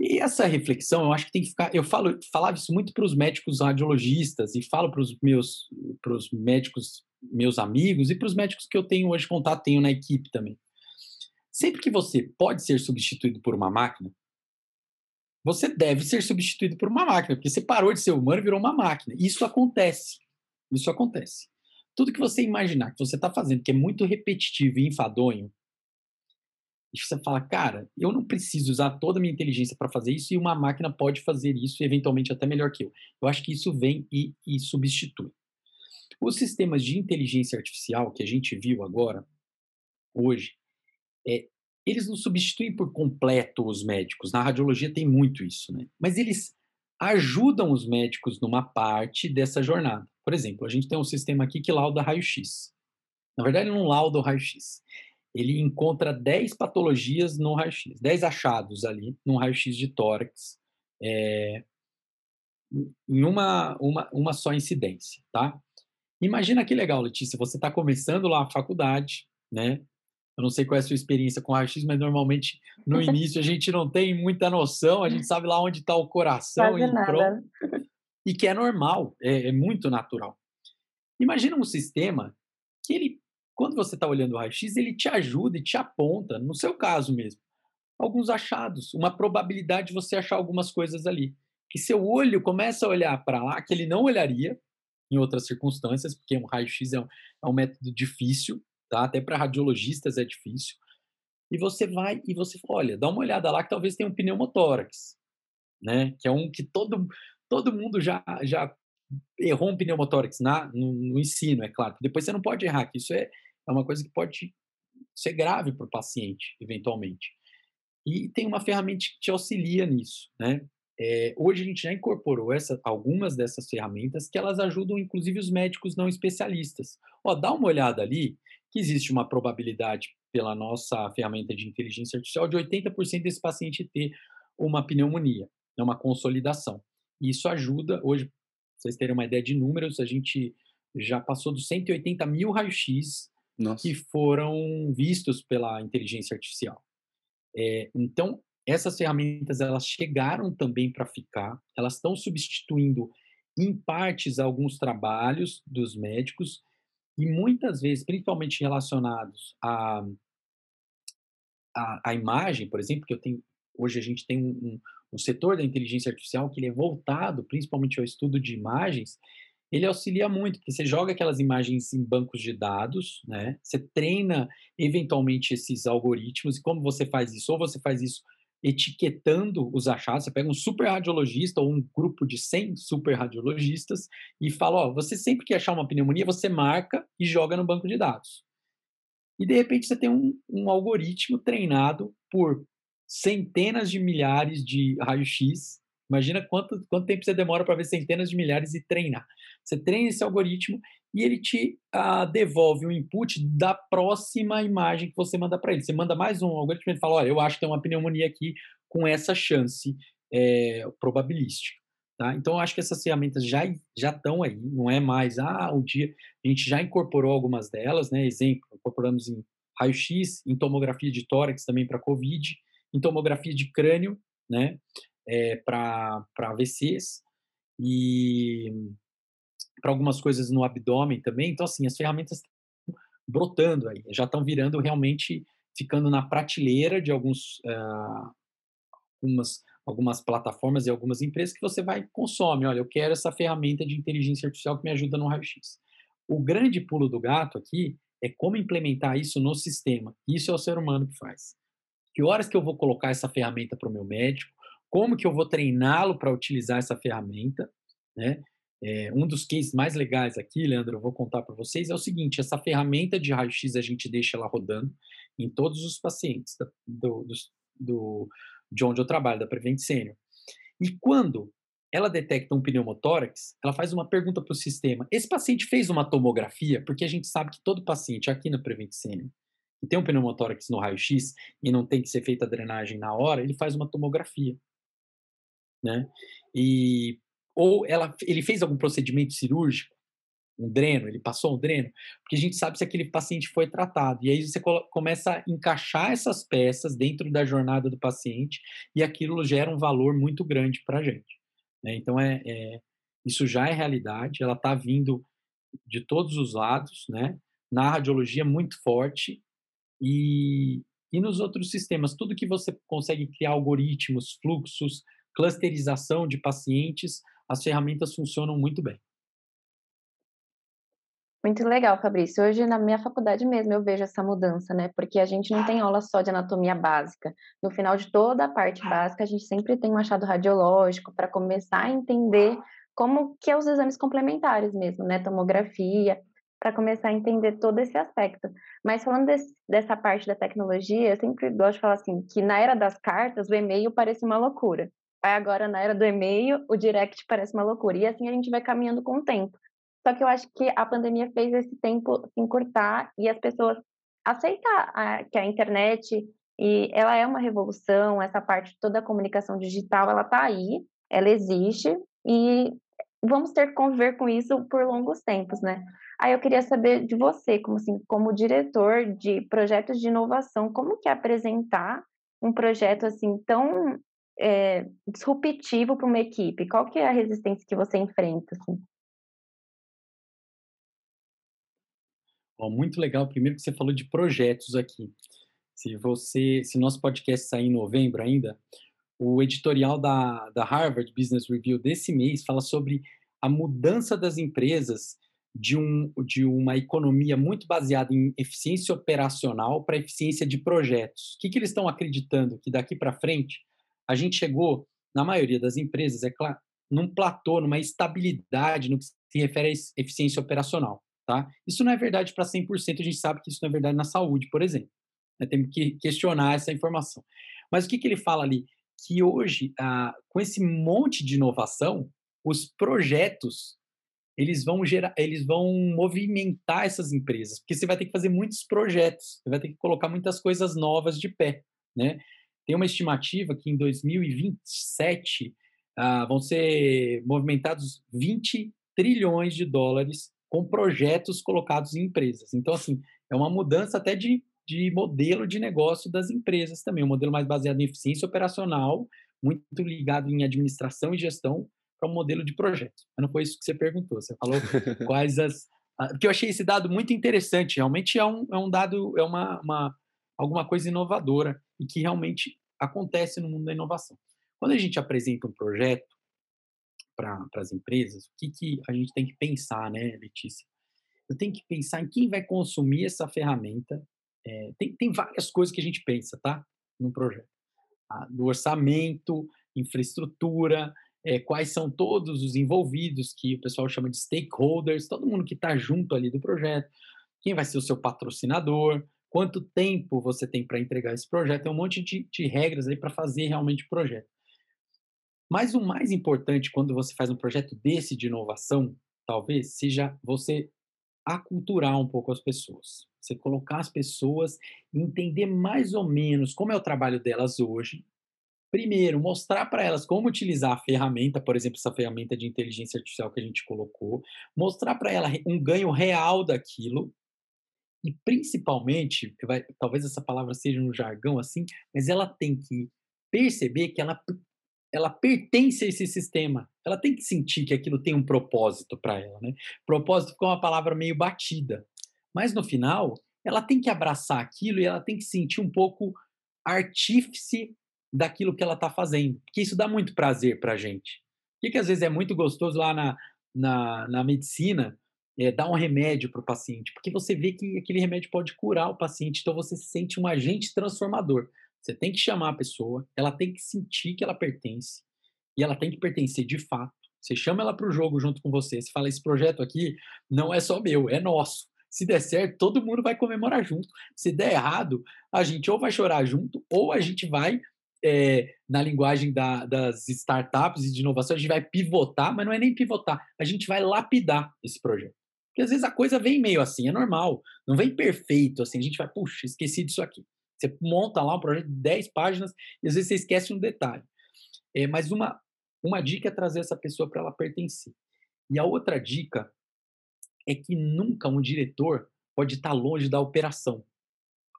E essa reflexão, eu acho que tem que ficar. Eu falo, falava isso muito para os médicos radiologistas e falo para os meus, para os médicos, meus amigos e para os médicos que eu tenho hoje contato, tenho na equipe também. Sempre que você pode ser substituído por uma máquina, você deve ser substituído por uma máquina, porque você parou de ser humano e virou uma máquina. Isso acontece. Isso acontece. Tudo que você imaginar que você está fazendo, que é muito repetitivo e enfadonho, e você fala, cara, eu não preciso usar toda a minha inteligência para fazer isso e uma máquina pode fazer isso eventualmente até melhor que eu. Eu acho que isso vem e, e substitui. Os sistemas de inteligência artificial que a gente viu agora, hoje, é, eles não substituem por completo os médicos. Na radiologia tem muito isso, né? Mas eles ajudam os médicos numa parte dessa jornada. Por exemplo, a gente tem um sistema aqui que lauda raio-x. Na verdade, não lauda o raio-x ele encontra 10 patologias no raio-x, 10 achados ali no raio-x de tórax, é, em uma, uma, uma só incidência, tá? Imagina que legal, Letícia, você está começando lá a faculdade, né? Eu não sei qual é a sua experiência com raio-x, mas normalmente no início a gente não tem muita noção, a gente sabe lá onde está o coração e pronto. E que é normal, é, é muito natural. Imagina um sistema que ele quando você está olhando o raio-x, ele te ajuda e te aponta, no seu caso mesmo, alguns achados, uma probabilidade de você achar algumas coisas ali. Que seu olho começa a olhar para lá, que ele não olharia em outras circunstâncias, porque um raio-x é, um, é um método difícil, tá? até para radiologistas é difícil. E você vai e você olha, dá uma olhada lá que talvez tenha um pneumotórax, né? Que é um que todo, todo mundo já, já errou um pneumotórax na, no, no ensino, é claro. Depois você não pode errar, que isso é, é uma coisa que pode ser grave para o paciente, eventualmente. E tem uma ferramenta que te auxilia nisso, né? É, hoje a gente já incorporou essa, algumas dessas ferramentas que elas ajudam, inclusive, os médicos não especialistas. Ó, dá uma olhada ali que existe uma probabilidade pela nossa ferramenta de inteligência artificial de 80% desse paciente ter uma pneumonia, né, uma consolidação. E isso ajuda, hoje, vocês terem uma ideia de números, a gente já passou dos 180 mil raios-x Nossa. que foram vistos pela inteligência artificial. É, então, essas ferramentas elas chegaram também para ficar, elas estão substituindo em partes alguns trabalhos dos médicos e muitas vezes, principalmente relacionados à a, a, imagem, por exemplo, que eu tenho hoje a gente tem um, um, um setor da inteligência artificial que é voltado principalmente ao estudo de imagens ele auxilia muito, porque você joga aquelas imagens em bancos de dados, né? Você treina eventualmente esses algoritmos, e como você faz isso? Ou você faz isso etiquetando os achados, você pega um super radiologista ou um grupo de 100 super radiologistas e fala, ó, você sempre que achar uma pneumonia, você marca e joga no banco de dados. E de repente você tem um, um algoritmo treinado por centenas de milhares de raio-x Imagina quanto, quanto tempo você demora para ver centenas de milhares e treinar. Você treina esse algoritmo e ele te uh, devolve o input da próxima imagem que você manda para ele. Você manda mais um algoritmo e ele fala: olha, eu acho que tem uma pneumonia aqui com essa chance é, probabilística. Tá? Então, eu acho que essas ferramentas já já estão aí, não é mais, ah, o dia. A gente já incorporou algumas delas, né? Exemplo, incorporamos em raio-x, em tomografia de tórax também para COVID, em tomografia de crânio, né? É, para AVCs e para algumas coisas no abdômen também. Então, assim, as ferramentas estão brotando aí, já estão virando realmente, ficando na prateleira de alguns, uh, algumas, algumas plataformas e algumas empresas que você vai consome. Olha, eu quero essa ferramenta de inteligência artificial que me ajuda no raio-x. O grande pulo do gato aqui é como implementar isso no sistema. Isso é o ser humano que faz. Que horas que eu vou colocar essa ferramenta para o meu médico? Como que eu vou treiná-lo para utilizar essa ferramenta, né? É, um dos cases mais legais aqui, Leandro, eu vou contar para vocês, é o seguinte: essa ferramenta de raio-x a gente deixa ela rodando em todos os pacientes da, do, do, do, de onde eu trabalho, da Prevent Senior. E quando ela detecta um pneumotórax, ela faz uma pergunta para o sistema: esse paciente fez uma tomografia? Porque a gente sabe que todo paciente aqui na Prevent Senior que tem um pneumotórax no raio-x e não tem que ser feita a drenagem na hora, ele faz uma tomografia, né? E ou ela, ele fez algum procedimento cirúrgico, um dreno, ele passou um dreno, porque a gente sabe se aquele paciente foi tratado. E aí você começa a encaixar essas peças dentro da jornada do paciente e aquilo gera um valor muito grande para a gente. Né? Então, é, é, isso já é realidade, ela está vindo de todos os lados, né? na radiologia muito forte e, e nos outros sistemas. Tudo que você consegue criar algoritmos, fluxos, clusterização de pacientes, as ferramentas funcionam muito bem. Muito legal, Fabrício. Hoje, na minha faculdade mesmo, eu vejo essa mudança, né? Porque a gente não tem aula só de anatomia básica. No final de toda a parte básica, a gente sempre tem um achado radiológico para começar a entender como que é os exames complementares mesmo, né? Tomografia, para começar a entender todo esse aspecto. Mas falando desse, dessa parte da tecnologia, eu sempre gosto de falar assim, que na era das cartas, o e-mail parece uma loucura. Agora, na era do e-mail, o direct parece uma loucura. E assim a gente vai caminhando com o tempo. Só que eu acho que a pandemia fez esse tempo se encurtar e as pessoas aceitar a, que a internet e ela é uma revolução, essa parte toda a comunicação digital, ela está aí, ela existe e vamos ter que conviver com isso por longos tempos, né? Aí eu queria saber de você, como assim, como diretor de projetos de inovação, como que é apresentar um projeto assim tão é, disruptivo para uma equipe? Qual que é a resistência que você enfrenta? Assim? Muito legal. Primeiro que você falou de projetos aqui. Se você, se nosso podcast sair em novembro ainda, o editorial da, da Harvard Business Review desse mês fala sobre a mudança das empresas de, um, de uma economia muito baseada em eficiência operacional para eficiência de projetos. O que, que eles estão acreditando? Que daqui para frente a gente chegou, na maioria das empresas, é claro, num platô, numa estabilidade no que se refere à eficiência operacional. Tá? Isso não é verdade para 100%, a gente sabe que isso não é verdade na saúde, por exemplo. Né? Temos que questionar essa informação. Mas o que, que ele fala ali? Que hoje, ah, com esse monte de inovação, os projetos eles vão gerar, eles vão movimentar essas empresas, porque você vai ter que fazer muitos projetos, você vai ter que colocar muitas coisas novas de pé, né? Tem uma estimativa que em 2027 ah, vão ser movimentados 20 trilhões de dólares com projetos colocados em empresas. Então, assim, é uma mudança até de, de modelo de negócio das empresas também, um modelo mais baseado em eficiência operacional, muito ligado em administração e gestão, para um modelo de projeto. Mas não foi isso que você perguntou. Você falou quais as. Porque eu achei esse dado muito interessante. Realmente é um, é um dado, é uma, uma, alguma coisa inovadora e que realmente acontece no mundo da inovação. Quando a gente apresenta um projeto para as empresas, o que, que a gente tem que pensar, né, Letícia? Eu tenho que pensar em quem vai consumir essa ferramenta. É, tem, tem várias coisas que a gente pensa, tá? Num projeto. Ah, do orçamento, infraestrutura, é, quais são todos os envolvidos, que o pessoal chama de stakeholders, todo mundo que está junto ali do projeto, quem vai ser o seu patrocinador, quanto tempo você tem para entregar esse projeto, tem um monte de, de regras aí para fazer realmente o projeto. Mas o mais importante quando você faz um projeto desse de inovação, talvez, seja você aculturar um pouco as pessoas. Você colocar as pessoas entender mais ou menos como é o trabalho delas hoje, primeiro, mostrar para elas como utilizar a ferramenta, por exemplo, essa ferramenta de inteligência artificial que a gente colocou, mostrar para ela um ganho real daquilo, e principalmente, vai, talvez essa palavra seja um jargão assim, mas ela tem que perceber que ela, ela pertence a esse sistema. Ela tem que sentir que aquilo tem um propósito para ela. Né? Propósito ficou uma palavra meio batida. Mas no final, ela tem que abraçar aquilo e ela tem que sentir um pouco artífice daquilo que ela está fazendo. Porque isso dá muito prazer para a gente. O que, que às vezes é muito gostoso lá na, na, na medicina é dar um remédio para o paciente, porque você vê que aquele remédio pode curar o paciente, então você se sente um agente transformador. Você tem que chamar a pessoa, ela tem que sentir que ela pertence, e ela tem que pertencer de fato. Você chama ela para o jogo junto com você. Você fala: esse projeto aqui não é só meu, é nosso. Se der certo, todo mundo vai comemorar junto. Se der errado, a gente ou vai chorar junto, ou a gente vai, é, na linguagem da, das startups e de inovação, a gente vai pivotar, mas não é nem pivotar, a gente vai lapidar esse projeto. Porque às vezes a coisa vem meio assim, é normal, não vem perfeito assim, a gente vai, puxa, esqueci disso aqui. Você monta lá um projeto de 10 páginas e às vezes você esquece um detalhe. É, mas uma, uma dica é trazer essa pessoa para ela pertencer. E a outra dica é que nunca um diretor pode estar longe da operação.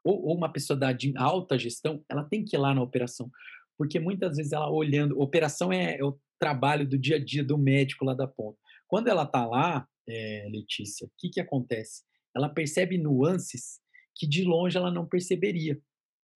Ou, ou uma pessoa da alta gestão, ela tem que ir lá na operação. Porque muitas vezes ela olhando, operação é, é o trabalho do dia a dia do médico lá da ponta. Quando ela está lá, é, Letícia, o que, que acontece? Ela percebe nuances que de longe ela não perceberia,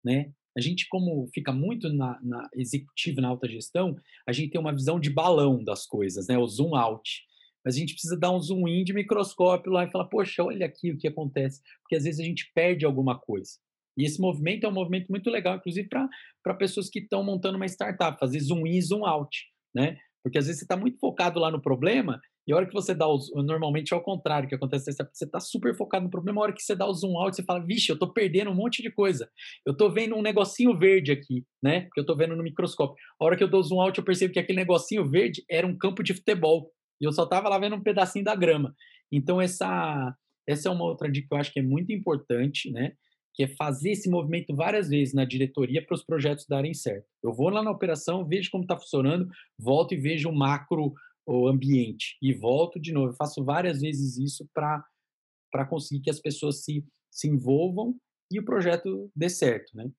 né? A gente, como fica muito na, na executiva, na alta gestão, a gente tem uma visão de balão das coisas, né? O zoom out. Mas a gente precisa dar um zoom in de microscópio lá e falar, poxa, olha aqui o que acontece. Porque às vezes a gente perde alguma coisa. E esse movimento é um movimento muito legal, inclusive para pessoas que estão montando uma startup, fazer zoom in e zoom out, né? Porque às vezes você está muito focado lá no problema e a hora que você dá o normalmente é o contrário que acontece, você está super focado no problema, a hora que você dá o zoom out, você fala, vixe, eu estou perdendo um monte de coisa. Eu estou vendo um negocinho verde aqui, né? Porque eu estou vendo no microscópio. A hora que eu dou zoom out, eu percebo que aquele negocinho verde era um campo de futebol. E eu só estava lá vendo um pedacinho da grama. Então essa essa é uma outra dica que eu acho que é muito importante, né? que é fazer esse movimento várias vezes na diretoria para os projetos darem certo. Eu vou lá na operação, vejo como está funcionando, volto e vejo o macro o ambiente e volto de novo. Eu faço várias vezes isso para conseguir que as pessoas se, se envolvam e o projeto dê certo, né?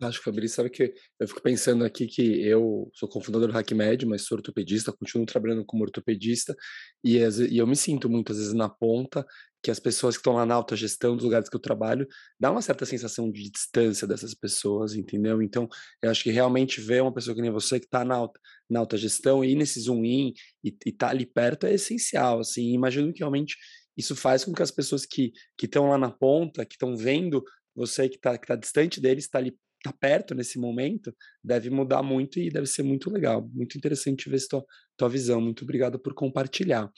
Acho que Fabrício sabe que eu fico pensando aqui que eu sou cofundador do HackMed, mas sou ortopedista, continuo trabalhando como ortopedista e, eu me sinto muitas vezes na ponta que as pessoas que estão lá na alta gestão dos lugares que eu trabalho dá uma certa sensação de distância dessas pessoas, entendeu? Então, eu acho que realmente ver uma pessoa que nem você que está na alta, na alta gestão e ir nesse zoom in e, estar tá ali perto é essencial, assim, imagino que realmente isso faz com que as pessoas que estão lá na ponta, que estão vendo você que está que tá distante deles, está ali tá perto nesse momento, deve mudar muito e deve ser muito legal. Muito interessante ver tua, tua visão. Muito obrigado por compartilhar.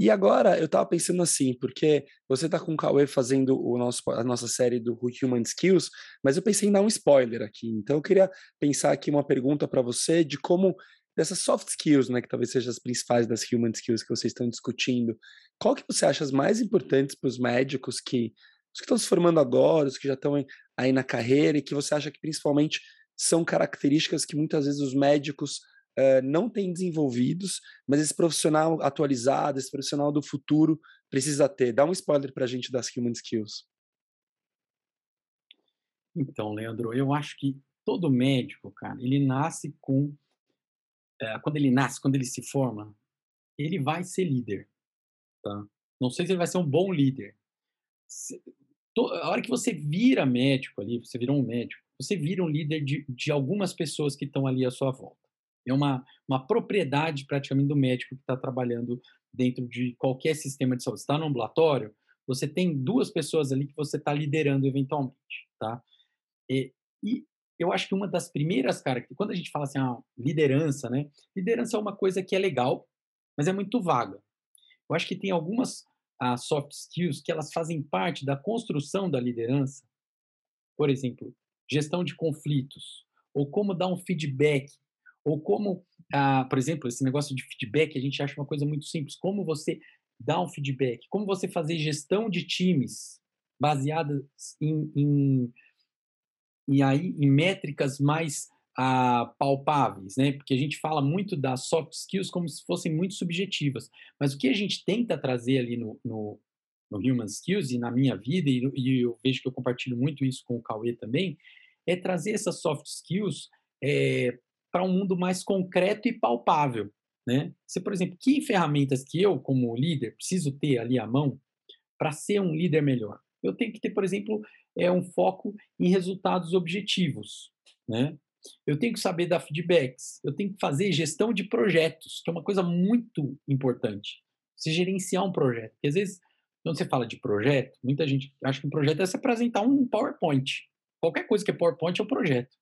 E agora, eu estava pensando assim, porque você está com o Cauê fazendo o nosso, a nossa série do Human Skills, mas eu pensei em dar um spoiler aqui. Então, eu queria pensar aqui uma pergunta para você de como dessas soft skills, né, que talvez sejam as principais das human skills que vocês estão discutindo, qual que você acha as mais importantes para os médicos que os que estão se formando agora, os que já estão aí na carreira e que você acha que principalmente são características que muitas vezes os médicos uh, não têm desenvolvidos, mas esse profissional atualizado, esse profissional do futuro precisa ter. Dá um spoiler para a gente das Human Skills. Então, Leandro, eu acho que todo médico, cara, ele nasce com. É, quando ele nasce, quando ele se forma, ele vai ser líder. Tá? Não sei se ele vai ser um bom líder, a hora que você vira médico ali, você virou um médico, você vira um líder de, de algumas pessoas que estão ali à sua volta. É uma, uma propriedade praticamente do médico que está trabalhando dentro de qualquer sistema de saúde. Está no ambulatório, você tem duas pessoas ali que você está liderando eventualmente, tá? E, e, eu acho que uma das primeiras, cara, que quando a gente fala assim, ah, liderança, né? Liderança é uma coisa que é legal, mas é muito vaga. Eu acho que tem algumas as soft skills que elas fazem parte da construção da liderança, por exemplo, gestão de conflitos, ou como dar um feedback, ou como, ah, por exemplo, esse negócio de feedback, a gente acha uma coisa muito simples, como você dar um feedback, como você fazer gestão de times baseadas em, em, em, aí, em métricas mais ah, palpáveis, né? Porque a gente fala muito das soft skills como se fossem muito subjetivas, mas o que a gente tenta trazer ali no, no, no Human Skills e na minha vida, e, e, eu vejo que eu compartilho muito isso com o Cauê também, é trazer essas soft skills é, para um mundo mais concreto e palpável, né? Você, por exemplo, que ferramentas que eu, como líder, preciso ter ali à mão para ser um líder melhor? Eu tenho que ter, por exemplo, é um foco em resultados objetivos, né? Eu tenho que saber dar feedbacks, eu tenho que fazer gestão de projetos, que é uma coisa muito importante. Você gerenciar um projeto. Porque às vezes, quando você fala de projeto, muita gente acha que um projeto é se apresentar um PowerPoint. Qualquer coisa que é PowerPoint é um projeto.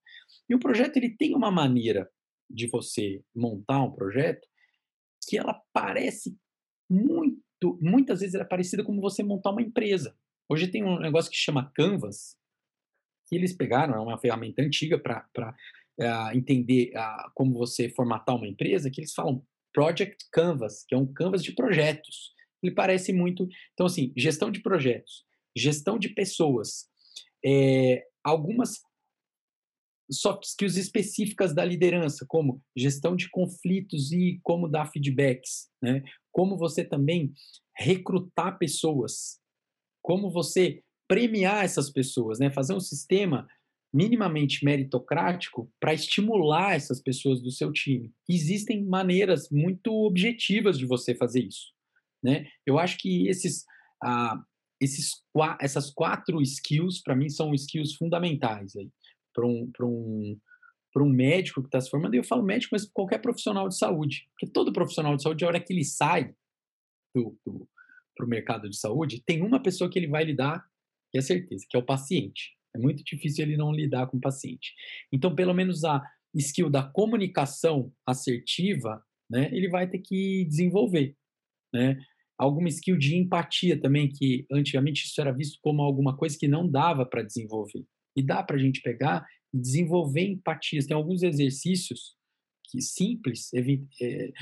E o projeto ele tem uma maneira de você montar um projeto que ela parece muito, muitas vezes ela é parecida com você montar uma empresa. Hoje tem um negócio que chama Canvas, que eles pegaram, é uma ferramenta antiga para uh, entender uh, como você formatar uma empresa, que eles falam Project Canvas, que é um canvas de projetos. Ele parece muito. Então, assim, gestão de projetos, gestão de pessoas, é, algumas soft skills específicas da liderança, como gestão de conflitos e como dar feedbacks, né? Como você também recrutar pessoas, como você premiar essas pessoas, né? Fazer um sistema minimamente meritocrático para estimular essas pessoas do seu time. Existem maneiras muito objetivas de você fazer isso, né? Eu acho que esses, ah, esses essas quatro skills para mim são skills fundamentais aí para um, um, um médico que está se formando. E eu falo médico, mas qualquer profissional de saúde, porque todo profissional de saúde, a hora que ele sai do, do para o mercado de saúde, tem uma pessoa que ele vai lidar, que é certeza, que é o paciente. É muito difícil ele não lidar com o paciente. Então, pelo menos a skill da comunicação assertiva, né, ele vai ter que desenvolver, né? Alguma skill de empatia também, que antigamente isso era visto como alguma coisa que não dava para desenvolver. E dá para a gente pegar e desenvolver empatias. Tem alguns exercícios que simples, é,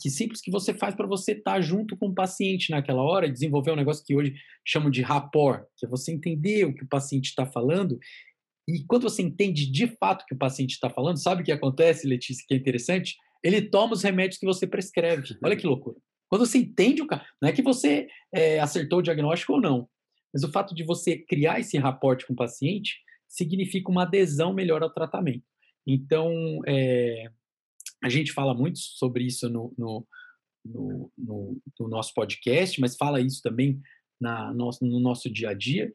que simples que você faz para você estar tá junto com o paciente naquela hora, desenvolver um negócio que hoje chamam de rapport, que é você entender o que o paciente está falando. E quando você entende de fato o que o paciente está falando, sabe o que acontece, Letícia, que é interessante? Ele toma os remédios que você prescreve. Olha que loucura. Quando você entende o cara, não é que você é, acertou o diagnóstico ou não, mas o fato de você criar esse rapport com o paciente significa uma adesão melhor ao tratamento. Então, é, a gente fala muito sobre isso no, no, no, no, no nosso podcast, mas fala isso também na, no, no nosso dia a dia.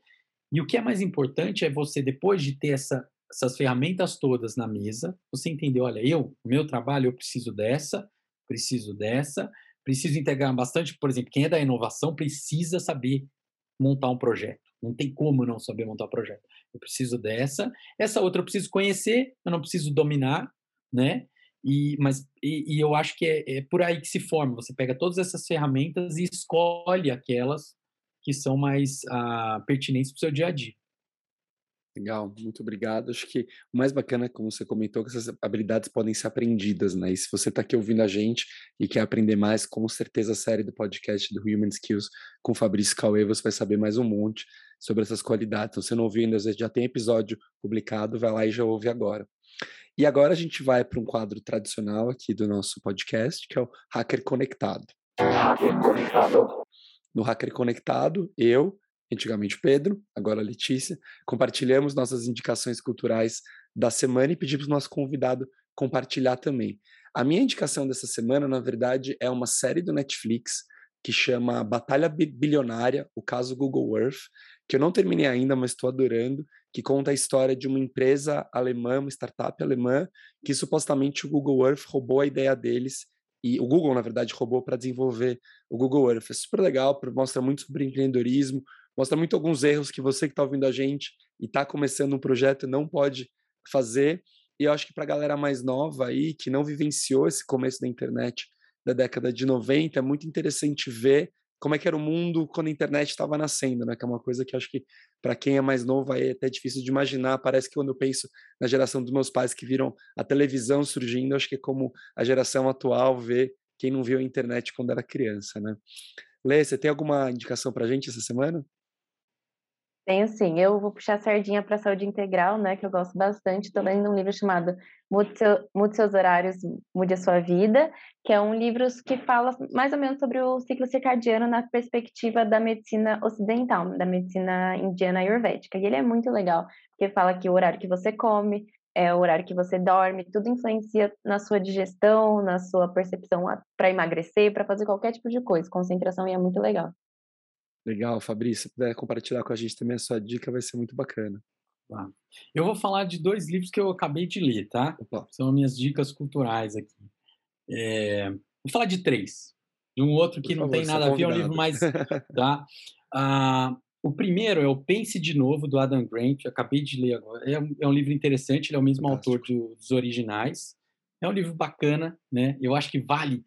E o que é mais importante é você, depois de ter essa, essas ferramentas todas na mesa, você entender, olha, eu, meu trabalho, eu preciso dessa, preciso dessa, preciso integrar bastante, por exemplo, quem é da inovação precisa saber montar um projeto. Não tem como não saber montar um projeto. Eu preciso dessa, essa outra eu preciso conhecer, eu não preciso dominar, né? E, mas, e, e eu acho que é, é, por aí que se forma. Você pega todas essas ferramentas e escolhe aquelas que são mais ah, pertinentes para o seu dia a dia. Legal, muito obrigado. Acho que o mais bacana, como você comentou, é que essas habilidades podem ser aprendidas, né? E se você está aqui ouvindo a gente e quer aprender mais, com certeza a série do podcast do Human Skills com Fabrício Cauê, você vai saber mais um monte sobre essas qualidades. Então, se você não ouviu ainda, às vezes já tem episódio publicado, vai lá e já ouve agora. E agora a gente vai para um quadro tradicional aqui do nosso podcast, que é o Hacker Conectado. Hacker Conectado. No Hacker Conectado, eu, antigamente Pedro, agora Letícia, compartilhamos nossas indicações culturais da semana e pedimos nosso convidado compartilhar também. A minha indicação dessa semana, na verdade, é uma série do Netflix que chama Batalha Bilionária, o caso Google Earth, que eu não terminei ainda, mas estou adorando, que conta a história de uma empresa alemã, uma startup alemã, que supostamente o Google Earth roubou a ideia deles e o Google, na verdade, roubou para desenvolver o Google Earth. É super legal, mostra muito sobre empreendedorismo, mostra muito alguns erros que você que está ouvindo a gente e está começando um projeto não pode fazer. E eu acho que para a galera mais nova aí, que não vivenciou esse começo da internet da década de 90, é muito interessante ver como é que era o mundo quando a internet estava nascendo, né? Que é uma coisa que acho que para quem é mais novo é até difícil de imaginar. Parece que quando eu penso na geração dos meus pais que viram a televisão surgindo, acho que é como a geração atual vê quem não viu a internet quando era criança, né? Lê, você tem alguma indicação para a gente essa semana? Tenho sim. Eu vou puxar a sardinha para a saúde integral, né, que eu gosto bastante. Estou lendo um livro chamado Mude, Mude, Seus Horários, Mude a Sua Vida, que é um livro que fala mais ou menos sobre o ciclo circadiano na perspectiva da medicina ocidental, da medicina indiana ayurvédica. E ele é muito legal, porque fala que o horário que você come, é o horário que você dorme, tudo influencia na sua digestão, na sua percepção para emagrecer, para fazer qualquer tipo de coisa. Concentração e é muito legal. Legal, Fabrício, se puder compartilhar com a gente também a sua dica, vai ser muito bacana. Tá. Eu vou falar de dois livros que eu acabei de ler, tá? Opa. São minhas dicas culturais aqui. É... Vou falar de três. De um outro que não tem nada a ver, é um livro mais. tá? Ah, o primeiro é o Pense de Novo, do Adam Grant. Eu acabei de ler agora. É um, é um livro interessante, ele é o mesmo Fantástico. autor do, dos originais. É um livro bacana, né? Eu acho que vale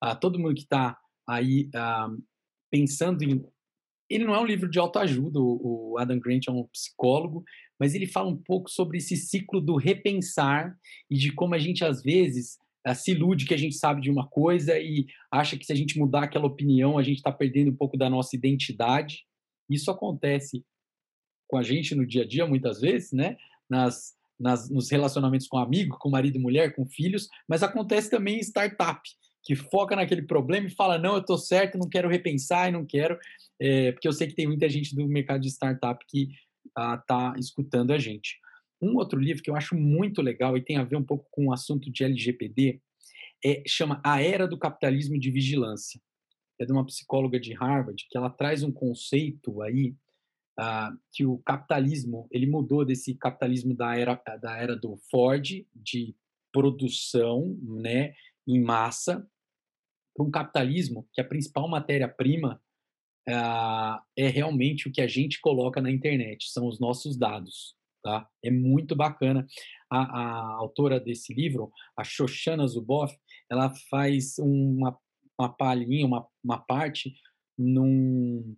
a todo mundo que está aí uh, pensando em. Ele não é um livro de autoajuda, o, Adam Grant é um psicólogo, mas ele fala um pouco sobre esse ciclo do repensar e de como a gente, às vezes, uh, se ilude que a gente sabe de uma coisa e acha que se a gente mudar aquela opinião, a gente está perdendo um pouco da nossa identidade. Isso acontece com a gente no dia a dia, muitas vezes, né? Nas, nas, nos relacionamentos com amigo, com marido e mulher, com filhos, mas acontece também em startup, que foca naquele problema e fala: não, eu estou certo, não quero repensar e não quero, é, porque eu sei que tem muita gente do mercado de startup que está ah, escutando a gente. Um outro livro que eu acho muito legal e tem a ver um pouco com o assunto de LGPD é, chama A Era do Capitalismo de Vigilância. É de uma psicóloga de Harvard que ela traz um conceito aí uh, que o capitalismo ele mudou desse capitalismo da era da era do Ford de produção, né, em massa, para um capitalismo que a principal matéria-prima uh, é realmente o que a gente coloca na internet, são os nossos dados. Tá? É muito bacana. A, a autora desse livro, a Shoshana Zuboff, ela faz uma, uma palhinha, uma, uma parte num,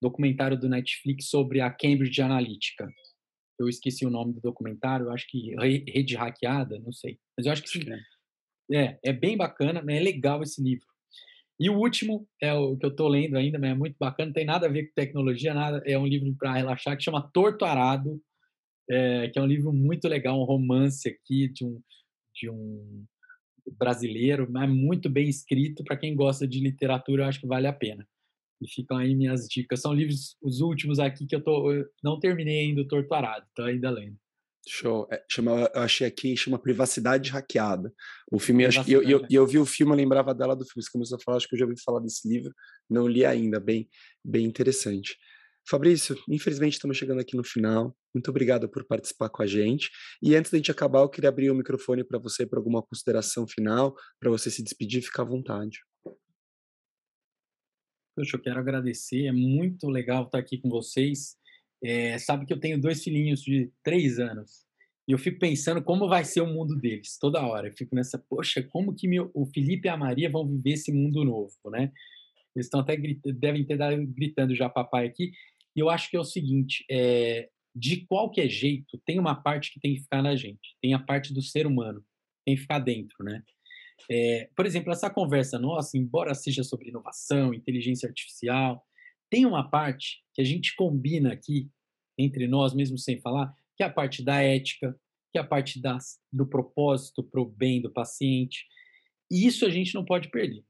documentário do Netflix sobre a Cambridge Analytica. Eu esqueci o nome do documentário, eu acho que Rede Hackeada, não sei. Mas eu acho que sim. É, é bem bacana, é legal esse livro. E o último é o que eu estou lendo ainda, mas é muito bacana, não tem nada a ver com tecnologia, nada. É um livro para relaxar que chama Torto Arado, é, que é um livro muito legal, um romance aqui de um, de um brasileiro, mas muito bem escrito. Para quem gosta de literatura, eu acho que vale a pena. E ficam aí minhas dicas. São livros, os últimos aqui que eu, tô, eu não terminei ainda o Torturado, tô ainda lendo. Show. É, chama, eu achei aqui, chama Privacidade Hackeada. O filme, acho, eu, eu, eu, vi o filme, eu lembrava dela do filme. Você começou a falar, acho que eu já ouvi falar desse livro, não li ainda, bem, bem interessante. Fabrício, infelizmente estamos chegando aqui no final. Muito obrigado por participar com a gente. E antes da gente acabar, eu queria abrir o microfone para você para alguma consideração final, para você se despedir, ficar à vontade. Poxa, eu quero agradecer, é muito legal estar aqui com vocês. É, sabe que eu tenho dois filhinhos de três anos e eu fico pensando como vai ser o mundo deles toda hora. Eu fico nessa, poxa, como que meu, o Felipe e a Maria vão viver esse mundo novo, né? Eles estão até devem ter dado, gritando já papai aqui. E eu acho que é o seguinte, é, de qualquer jeito, tem uma parte que tem que ficar na gente, tem a parte do ser humano, tem que ficar dentro, né? É, por exemplo, essa conversa nossa, embora seja sobre inovação, inteligência artificial, tem uma parte que a gente combina aqui entre nós, mesmo sem falar, que é a parte da ética, que é a parte das, do propósito para o bem do paciente. E isso a gente não pode perder.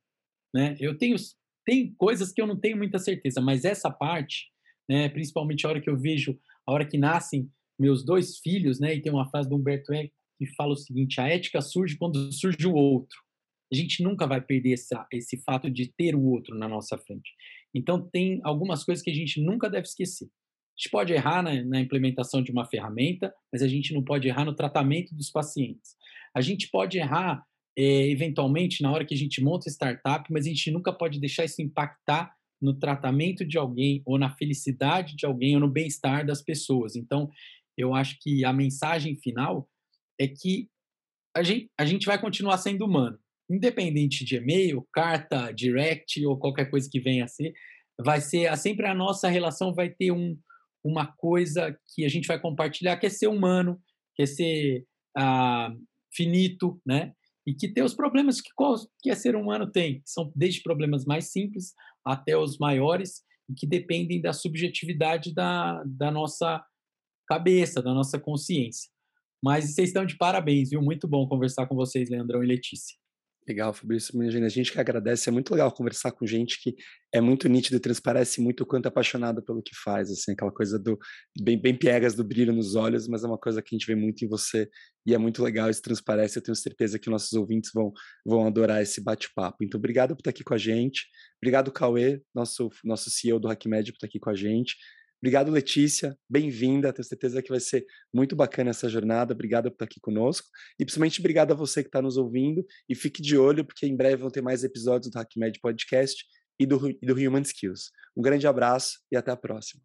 Né? Eu tenho tem coisas que eu não tenho muita certeza, mas essa parte, né, principalmente a hora que eu vejo, a hora que nascem meus dois filhos, né, e tem uma frase do Humberto Eco que fala o seguinte: a ética surge quando surge o outro. A gente nunca vai perder essa, esse fato de ter o outro na nossa frente. Então, tem algumas coisas que a gente nunca deve esquecer. A gente pode errar na, na implementação de uma ferramenta, mas a gente não pode errar no tratamento dos pacientes. A gente pode errar, é, eventualmente, na hora que a gente monta startup, mas a gente nunca pode deixar isso impactar no tratamento de alguém, ou na felicidade de alguém, ou no bem-estar das pessoas. Então, eu acho que a mensagem final é que a gente, a gente vai continuar sendo humano. Independente de e-mail, carta, direct ou qualquer coisa que venha a ser, vai ser sempre a nossa relação vai ter um, uma coisa que a gente vai compartilhar que é ser humano, que é ser ah, finito, né? E que tem os problemas que qualquer ser humano tem, são desde problemas mais simples até os maiores e que dependem da subjetividade da, da nossa cabeça, da nossa consciência. Mas vocês estão de parabéns, viu? Muito bom conversar com vocês, Leandrão e Letícia. Legal, Fabrício. A gente que agradece. É muito legal conversar com gente que é muito nítido e transparece muito o quanto é apaixonado pelo que faz, assim, aquela coisa do bem, bem piegas do brilho nos olhos, mas é uma coisa que a gente vê muito em você e é muito legal, isso transparece. Eu tenho certeza que nossos ouvintes vão, vão adorar esse bate-papo. Então, obrigado por estar aqui com a gente. Obrigado, Cauê, nosso, nosso CEO do HackMed, por estar aqui com a gente. Obrigado, Letícia. Bem-vinda. Tenho certeza que vai ser muito bacana essa jornada. Obrigado por estar aqui conosco. E principalmente obrigado a você que está nos ouvindo. E fique de olho, porque em breve vão ter mais episódios do HackMed Podcast e do, e do Human Skills. Um grande abraço e até a próxima.